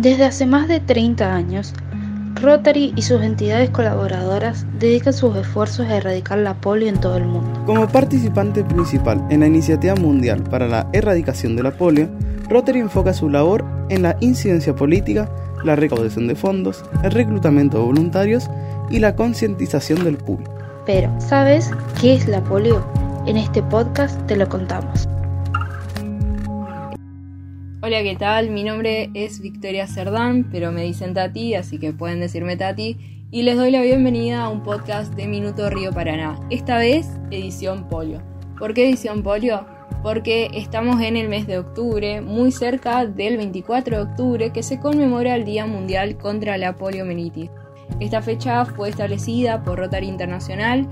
Desde hace más de 30 años, Rotary y sus entidades colaboradoras dedican sus esfuerzos a erradicar la polio en todo el mundo. Como participante principal en la Iniciativa Mundial para la Erradicación de la Polio, Rotary enfoca su labor en la incidencia política, la recaudación de fondos, el reclutamiento de voluntarios y la concientización del público. Pero, ¿sabes qué es la polio? En este podcast te lo contamos. Hola, ¿qué tal? Mi nombre es Victoria Cerdán, pero me dicen Tati, así que pueden decirme Tati. Y les doy la bienvenida a un podcast de Minuto Río Paraná. Esta vez, edición polio. ¿Por qué edición polio? Porque estamos en el mes de octubre, muy cerca del 24 de octubre, que se conmemora el Día Mundial contra la Poliomielitis. Esta fecha fue establecida por Rotary Internacional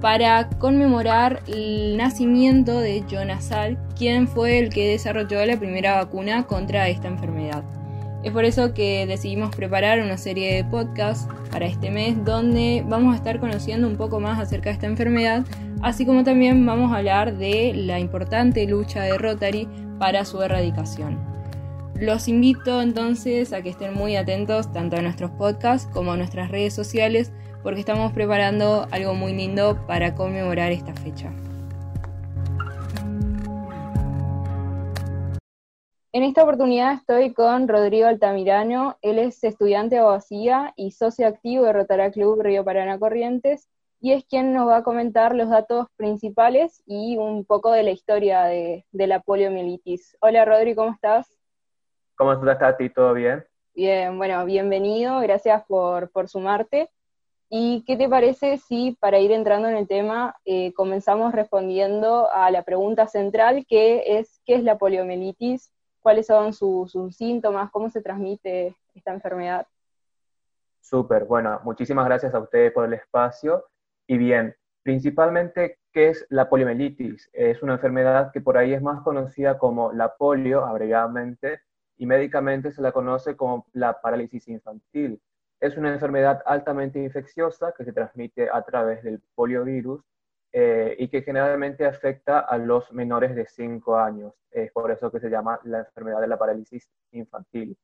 para conmemorar el nacimiento de Jonas Salk, quien fue el que desarrolló la primera vacuna contra esta enfermedad. Es por eso que decidimos preparar una serie de podcasts para este mes donde vamos a estar conociendo un poco más acerca de esta enfermedad, así como también vamos a hablar de la importante lucha de Rotary para su erradicación. Los invito entonces a que estén muy atentos tanto a nuestros podcasts como a nuestras redes sociales porque estamos preparando algo muy lindo para conmemorar esta fecha. En esta oportunidad estoy con Rodrigo Altamirano, él es estudiante de abogacía y socio activo de Rotara Club Río Paraná Corrientes y es quien nos va a comentar los datos principales y un poco de la historia de, la poliomielitis. Hola Rodrigo, ¿cómo estás? ¿Cómo estás? ¿Todo bien? Bien, bueno, bienvenido, gracias por, por sumarte. ¿Y qué te parece si, para ir entrando en el tema, eh, comenzamos respondiendo a la pregunta central, que es, ¿qué es la poliomielitis? ¿Cuáles son sus, síntomas? ¿Cómo se transmite esta enfermedad? Súper, bueno, muchísimas gracias a ustedes por el espacio. Y bien, principalmente, ¿qué es la poliomielitis? Es una enfermedad que por ahí es más conocida como la polio, abreviadamente, y médicamente se la conoce como la parálisis infantil es una enfermedad altamente infecciosa que se transmite a través del poliovirus eh, y que generalmente afecta a los menores de 5 años. Es por eso que se llama la enfermedad de la parálisis infantil.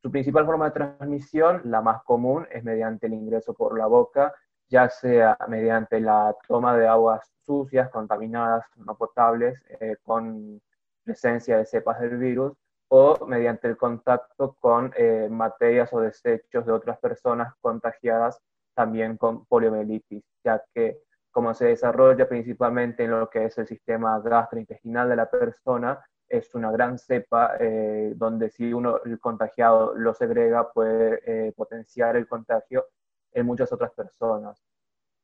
Su principal forma de transmisión, la más común, es mediante el ingreso por la boca, ya sea mediante la toma de aguas sucias, contaminadas, no potables, eh, con presencia de cepas del virus, o mediante el contacto con eh, materias o desechos de otras personas contagiadas también con poliomielitis, ya que como se desarrolla principalmente en lo que es el sistema gastrointestinal de la persona, es una gran cepa eh, donde si uno el contagiado lo segrega puede eh, potenciar el contagio en muchas otras personas.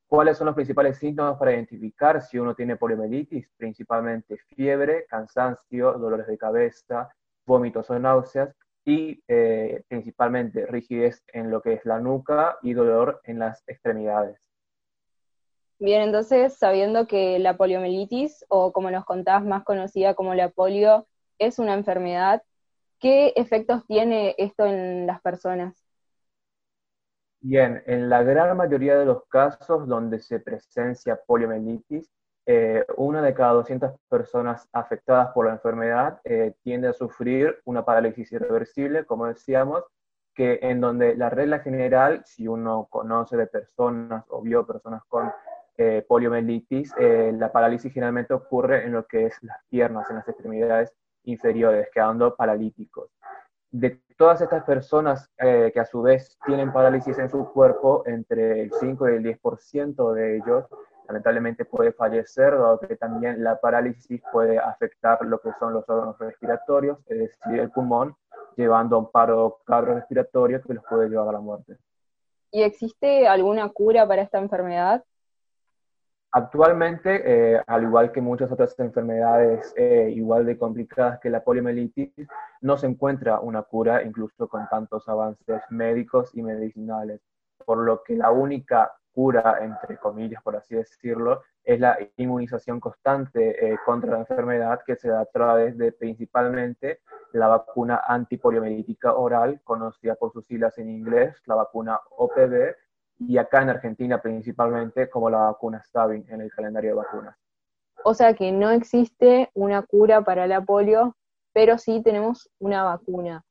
¿Cuáles son los principales síntomas para identificar si uno tiene poliomielitis? Principalmente fiebre, cansancio, dolores de cabeza, vómitos o náuseas y eh, principalmente rigidez en lo que es la nuca y dolor en las extremidades. Bien, entonces, sabiendo que la poliomielitis, o como nos contabas, más conocida como la polio, es una enfermedad, ¿qué efectos tiene esto en las personas? Bien, en la gran mayoría de los casos donde se presencia poliomielitis, eh, una de cada 200 personas afectadas por la enfermedad eh, tiende a sufrir una parálisis irreversible, como decíamos, que en donde la regla general, si uno conoce de personas o vio personas con eh, poliomielitis, la parálisis generalmente ocurre en lo que es las piernas, en las extremidades inferiores, quedando paralíticos. De todas estas personas que a su vez tienen parálisis en su cuerpo, entre el 5 y el 10% de ellos lamentablemente puede fallecer, dado que también la parálisis puede afectar lo que son los órganos respiratorios, es decir, el pulmón, llevando a un paro cardiorrespiratorio que los puede llevar a la muerte. ¿Y existe alguna cura para esta enfermedad? Actualmente, eh, al igual que muchas otras enfermedades eh, igual de complicadas que la poliomielitis, no se encuentra una cura, incluso con tantos avances médicos y medicinales, por lo que la única cura, entre comillas, por así decirlo, es la inmunización constante eh, contra la enfermedad que se da a través de principalmente la vacuna antipoliomielítica oral, conocida por sus siglas en inglés, la vacuna OPV, y acá en Argentina principalmente como la vacuna Sabin en el calendario de vacunas. O sea que no existe una cura para la polio, pero sí tenemos una vacuna.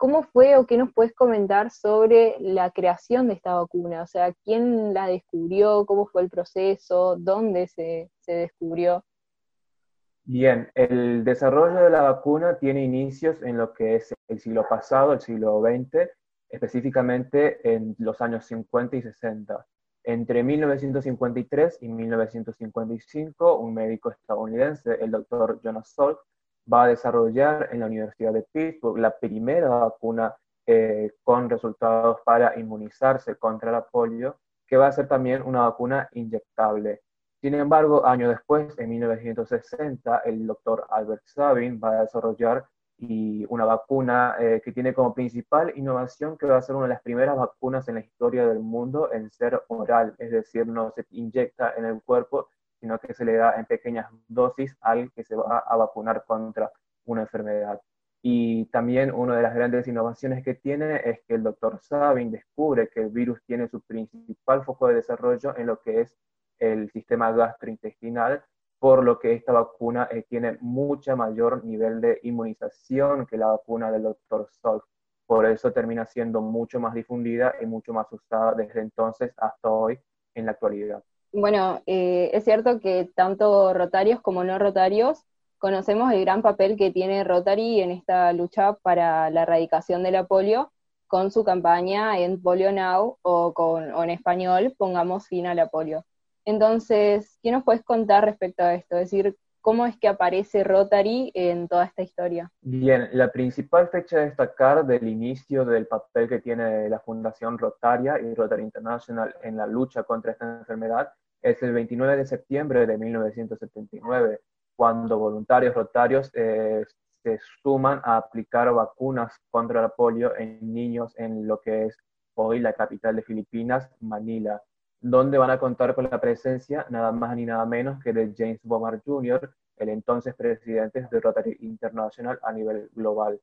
¿Cómo fue o qué nos puedes comentar sobre la creación de esta vacuna? O sea, ¿quién la descubrió? ¿Cómo fue el proceso? ¿Dónde se, se descubrió? Bien, el desarrollo de la vacuna tiene inicios en lo que es el siglo pasado, el siglo XX, específicamente en los años 50 y 60. Entre 1953 y 1955, un médico estadounidense, el doctor Jonas Salk, va a desarrollar en la Universidad de Pittsburgh la primera vacuna eh, con resultados para inmunizarse contra la polio, que va a ser también una vacuna inyectable. Sin embargo, años después, en 1960, el doctor Albert Sabin va a desarrollar y una vacuna eh, que tiene como principal innovación que va a ser una de las primeras vacunas en la historia del mundo en ser oral, es decir, no se inyecta en el cuerpo, sino que se le da en pequeñas dosis al que se va a vacunar contra una enfermedad. Y también una de las grandes innovaciones que tiene es que el doctor Sabin descubre que el virus tiene su principal foco de desarrollo en lo que es el sistema gastrointestinal por lo que esta vacuna eh, tiene mucho mayor nivel de inmunización que la vacuna del doctor Salk. Por eso termina siendo mucho más difundida y mucho más usada desde entonces hasta hoy en la actualidad. Bueno, eh, es cierto que tanto rotarios como no rotarios conocemos el gran papel que tiene Rotary en esta lucha para la erradicación de la polio con su campaña en Polio Now o, con, o en español Pongamos fin a la polio. Entonces, ¿qué nos puedes contar respecto a esto? Es decir, ¿cómo es que aparece Rotary en toda esta historia? Bien, la principal fecha a destacar del inicio del papel que tiene la Fundación Rotaria y Rotary International en la lucha contra esta enfermedad es el 29 de septiembre de 1979, cuando voluntarios rotarios eh, se suman a aplicar vacunas contra la polio en niños en lo que es hoy la capital de Filipinas, Manila donde van a contar con la presencia nada más ni nada menos que de James Bomar Jr., el entonces presidente de Rotary International a nivel global.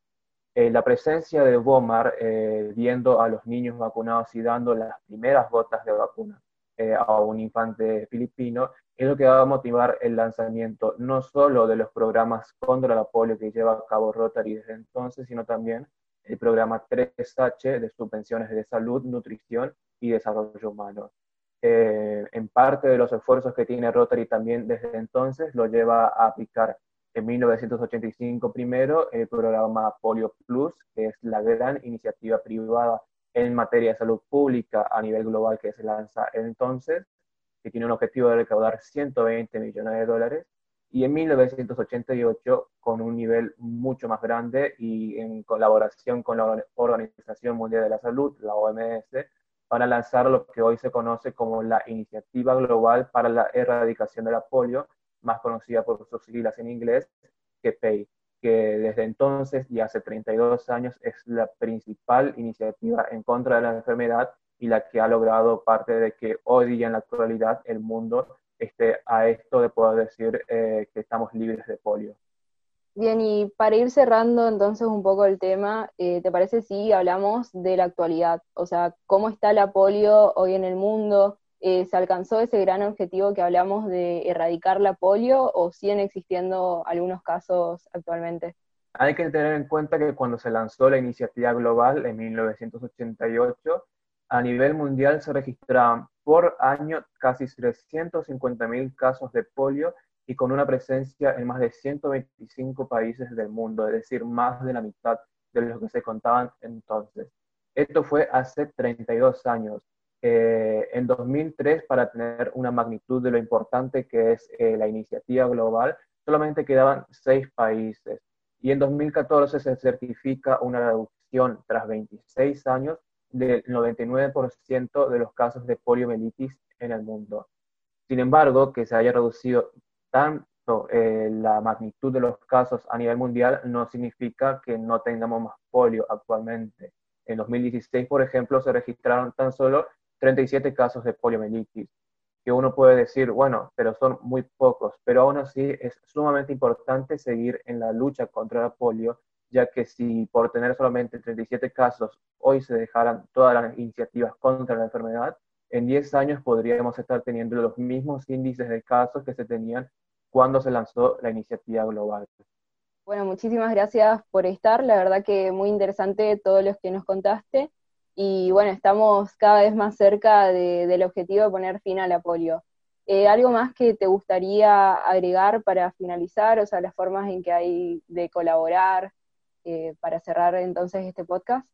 Eh, la presencia de Bomar, eh, viendo a los niños vacunados y dando las primeras gotas de vacuna eh, a un infante filipino, es lo que va a motivar el lanzamiento no solo de los programas contra la polio que lleva a cabo Rotary desde entonces, sino también el programa 3H de subvenciones de salud, nutrición y desarrollo humano. Eh, en parte de los esfuerzos que tiene Rotary también desde entonces lo lleva a aplicar en 1985 primero el programa Polio Plus, que es la gran iniciativa privada en materia de salud pública a nivel global que se lanza entonces, que tiene un objetivo de recaudar 120 millones de dólares, y en 1988 con un nivel mucho más grande y en colaboración con la Organización Mundial de la Salud, la OMS, para lanzar lo que hoy se conoce como la Iniciativa Global para la Erradicación de la Polio, más conocida por sus siglas en inglés, que PEI, que desde entonces y hace 32 años es la principal iniciativa en contra de la enfermedad y la que ha logrado parte de que hoy día en la actualidad el mundo esté a esto de poder decir eh, que estamos libres de polio. Bien, y para ir cerrando entonces un poco el tema, eh, ¿te parece si hablamos de la actualidad? O sea, ¿cómo está la polio hoy en el mundo? Eh, ¿Se alcanzó ese gran objetivo que hablamos de erradicar la polio o siguen existiendo algunos casos actualmente? Hay que tener en cuenta que cuando se lanzó la iniciativa global en 1988, a nivel mundial se registraban por año casi 350.000 casos de polio y con una presencia en más de 125 países del mundo, es decir, más de la mitad de los que se contaban entonces. Esto fue hace 32 años. Eh, en 2003, para tener una magnitud de lo importante que es eh, la iniciativa global, solamente quedaban seis países. Y en 2014 se certifica una reducción tras 26 años del 99% de los casos de poliomielitis en el mundo. Sin embargo, que se haya reducido tanto eh, la magnitud de los casos a nivel mundial no significa que no tengamos más polio actualmente. En 2016, por ejemplo, se registraron tan solo 37 casos de poliomielitis, que uno puede decir, bueno, pero son muy pocos, pero aún así es sumamente importante seguir en la lucha contra la polio, ya que si por tener solamente 37 casos hoy se dejaran todas las iniciativas contra la enfermedad, en 10 años podríamos estar teniendo los mismos índices de casos que se tenían cuando se lanzó la iniciativa global. Bueno, muchísimas gracias por estar, la verdad que muy interesante todo lo que nos contaste y bueno, estamos cada vez más cerca del objetivo de poner fin a la polio. Eh, ¿Algo más que te gustaría agregar para finalizar? O sea, las formas en que hay de colaborar eh, para cerrar entonces este podcast.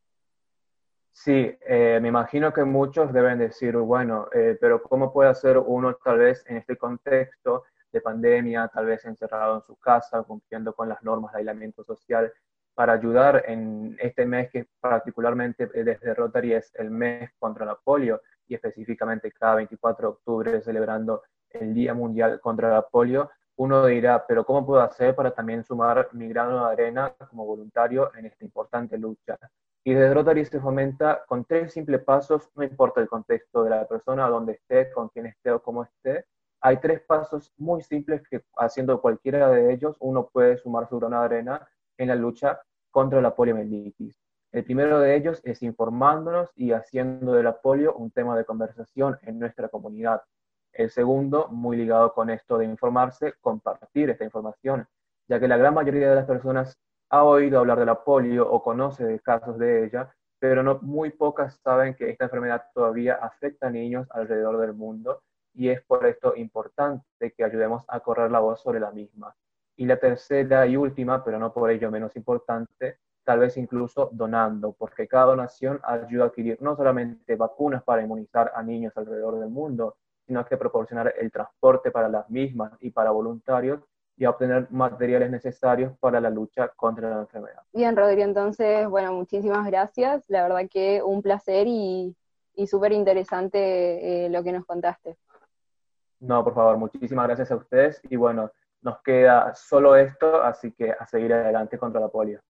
Sí, eh, me imagino que muchos deben decir, bueno, pero ¿cómo puede hacer uno tal vez en este contexto de pandemia, tal vez encerrado en su casa, cumpliendo con las normas de aislamiento social, para ayudar en este mes que particularmente desde Rotary es el mes contra la polio y específicamente cada 24 de octubre celebrando el Día Mundial contra la polio, uno dirá, pero ¿cómo puedo hacer para también sumar mi grano de arena como voluntario en esta importante lucha? Y desde Rotary se fomenta con tres simples pasos, no importa el contexto de la persona, dónde esté, con quién esté o cómo esté, hay tres pasos muy simples que haciendo cualquiera de ellos uno puede sumar su grano de arena en la lucha contra la poliomielitis. El primero de ellos es informándonos y haciendo de la polio un tema de conversación en nuestra comunidad. El segundo, muy ligado con esto de informarse, compartir esta información, ya que la gran mayoría de las personas ha oído hablar de la polio o conoce casos de ella, pero no, muy pocas saben que esta enfermedad todavía afecta a niños alrededor del mundo y es por esto importante que ayudemos a correr la voz sobre la misma. Y la tercera y última, pero no por ello menos importante, tal vez incluso donando, porque cada donación ayuda a adquirir no solamente vacunas para inmunizar a niños alrededor del mundo, sino que proporcionar el transporte para las mismas y para voluntarios y a obtener materiales necesarios para la lucha contra la enfermedad. Bien, Rodrigo, entonces, bueno, muchísimas gracias. La verdad que un placer y, y súper interesante eh, lo que nos contaste. No, por favor, muchísimas gracias a ustedes y bueno, nos queda solo esto, así que a seguir adelante contra la polio.